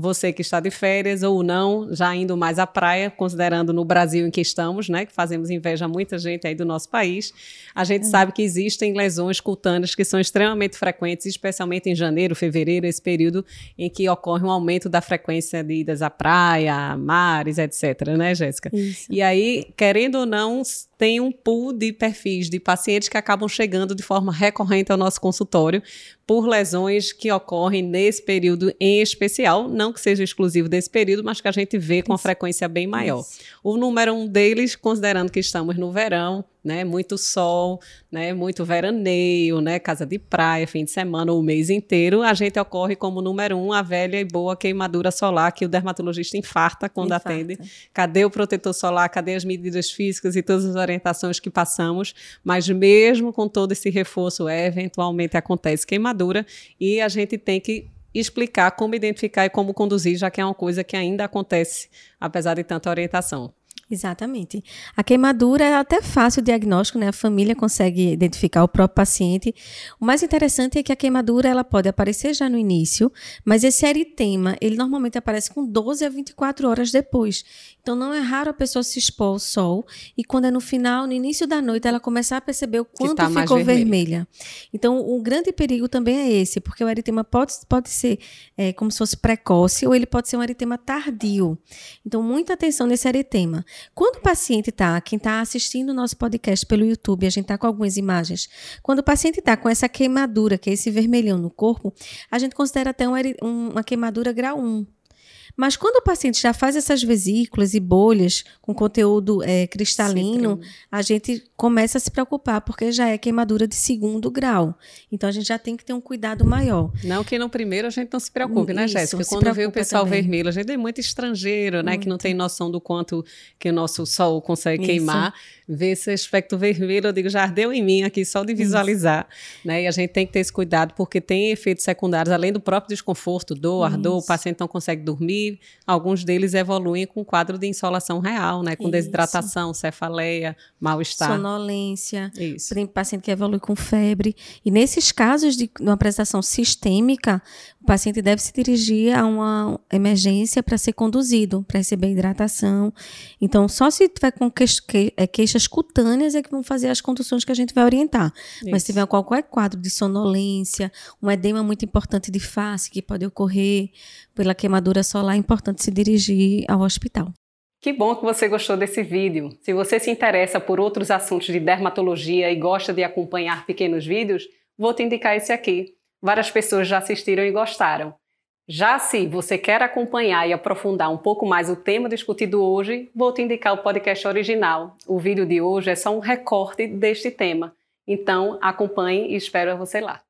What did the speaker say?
você que está de férias ou não, já indo mais à praia, considerando no Brasil em que estamos, né, que fazemos inveja a muita gente aí do nosso país, a gente é. sabe que existem lesões cutâneas que são extremamente frequentes, especialmente em janeiro, fevereiro, esse período em que ocorre um aumento da frequência de idas à praia, mares, etc, né, Jéssica? E aí, querendo ou não, tem um pool de perfis de pacientes que acabam chegando de forma recorrente ao nosso consultório por lesões que ocorrem nesse período em especial, não que seja exclusivo desse período, mas que a gente vê com uma frequência bem maior. O número um deles, considerando que estamos no verão, né, muito sol, né, muito veraneio, né, casa de praia, fim de semana, o mês inteiro, a gente ocorre como número um a velha e boa queimadura solar que o dermatologista infarta quando infarta. atende. Cadê o protetor solar? Cadê as medidas físicas e todas as orientações que passamos? Mas mesmo com todo esse reforço, eventualmente acontece queimadura e a gente tem que explicar como identificar e como conduzir, já que é uma coisa que ainda acontece, apesar de tanta orientação. Exatamente. A queimadura é até fácil o diagnóstico, né? A família consegue identificar o próprio paciente. O mais interessante é que a queimadura ela pode aparecer já no início, mas esse eritema, ele normalmente aparece com 12 a 24 horas depois. Então não é raro a pessoa se expor ao sol e quando é no final, no início da noite, ela começar a perceber o quanto tá ficou vermelha. Então o grande perigo também é esse, porque o eritema pode, pode ser é, como se fosse precoce ou ele pode ser um eritema tardio. Então muita atenção nesse eritema. Quando o paciente está, quem está assistindo o nosso podcast pelo YouTube, a gente está com algumas imagens. Quando o paciente está com essa queimadura, que é esse vermelhão no corpo, a gente considera até uma, uma queimadura grau 1. Mas quando o paciente já faz essas vesículas e bolhas com conteúdo é, cristalino, a gente começa a se preocupar, porque já é queimadura de segundo grau. Então a gente já tem que ter um cuidado maior. Não que no primeiro a gente não se preocupe, né, Jéssica? Quando vê o pessoal também. vermelho, a gente é muito estrangeiro, né? Muito. Que não tem noção do quanto que o nosso sol consegue Isso. queimar. Vê esse aspecto vermelho, eu digo, já ardeu em mim aqui só de visualizar. Né? E a gente tem que ter esse cuidado, porque tem efeitos secundários, além do próprio desconforto, dor, ardor, o paciente não consegue dormir alguns deles evoluem com quadro de insolação real, né? Com Isso. desidratação, cefaleia, mal-estar. Sonolência. Isso. Tem paciente que evolui com febre. E nesses casos de uma apresentação sistêmica, paciente deve se dirigir a uma emergência para ser conduzido, para receber hidratação. Então, só se tiver com é, queixas cutâneas é que vão fazer as conduções que a gente vai orientar. Isso. Mas se tiver qualquer quadro de sonolência, um edema muito importante de face que pode ocorrer pela queimadura solar, é importante se dirigir ao hospital. Que bom que você gostou desse vídeo. Se você se interessa por outros assuntos de dermatologia e gosta de acompanhar pequenos vídeos, vou te indicar esse aqui. Várias pessoas já assistiram e gostaram. Já se você quer acompanhar e aprofundar um pouco mais o tema discutido hoje, vou te indicar o podcast original. O vídeo de hoje é só um recorte deste tema. Então, acompanhe e espero você lá.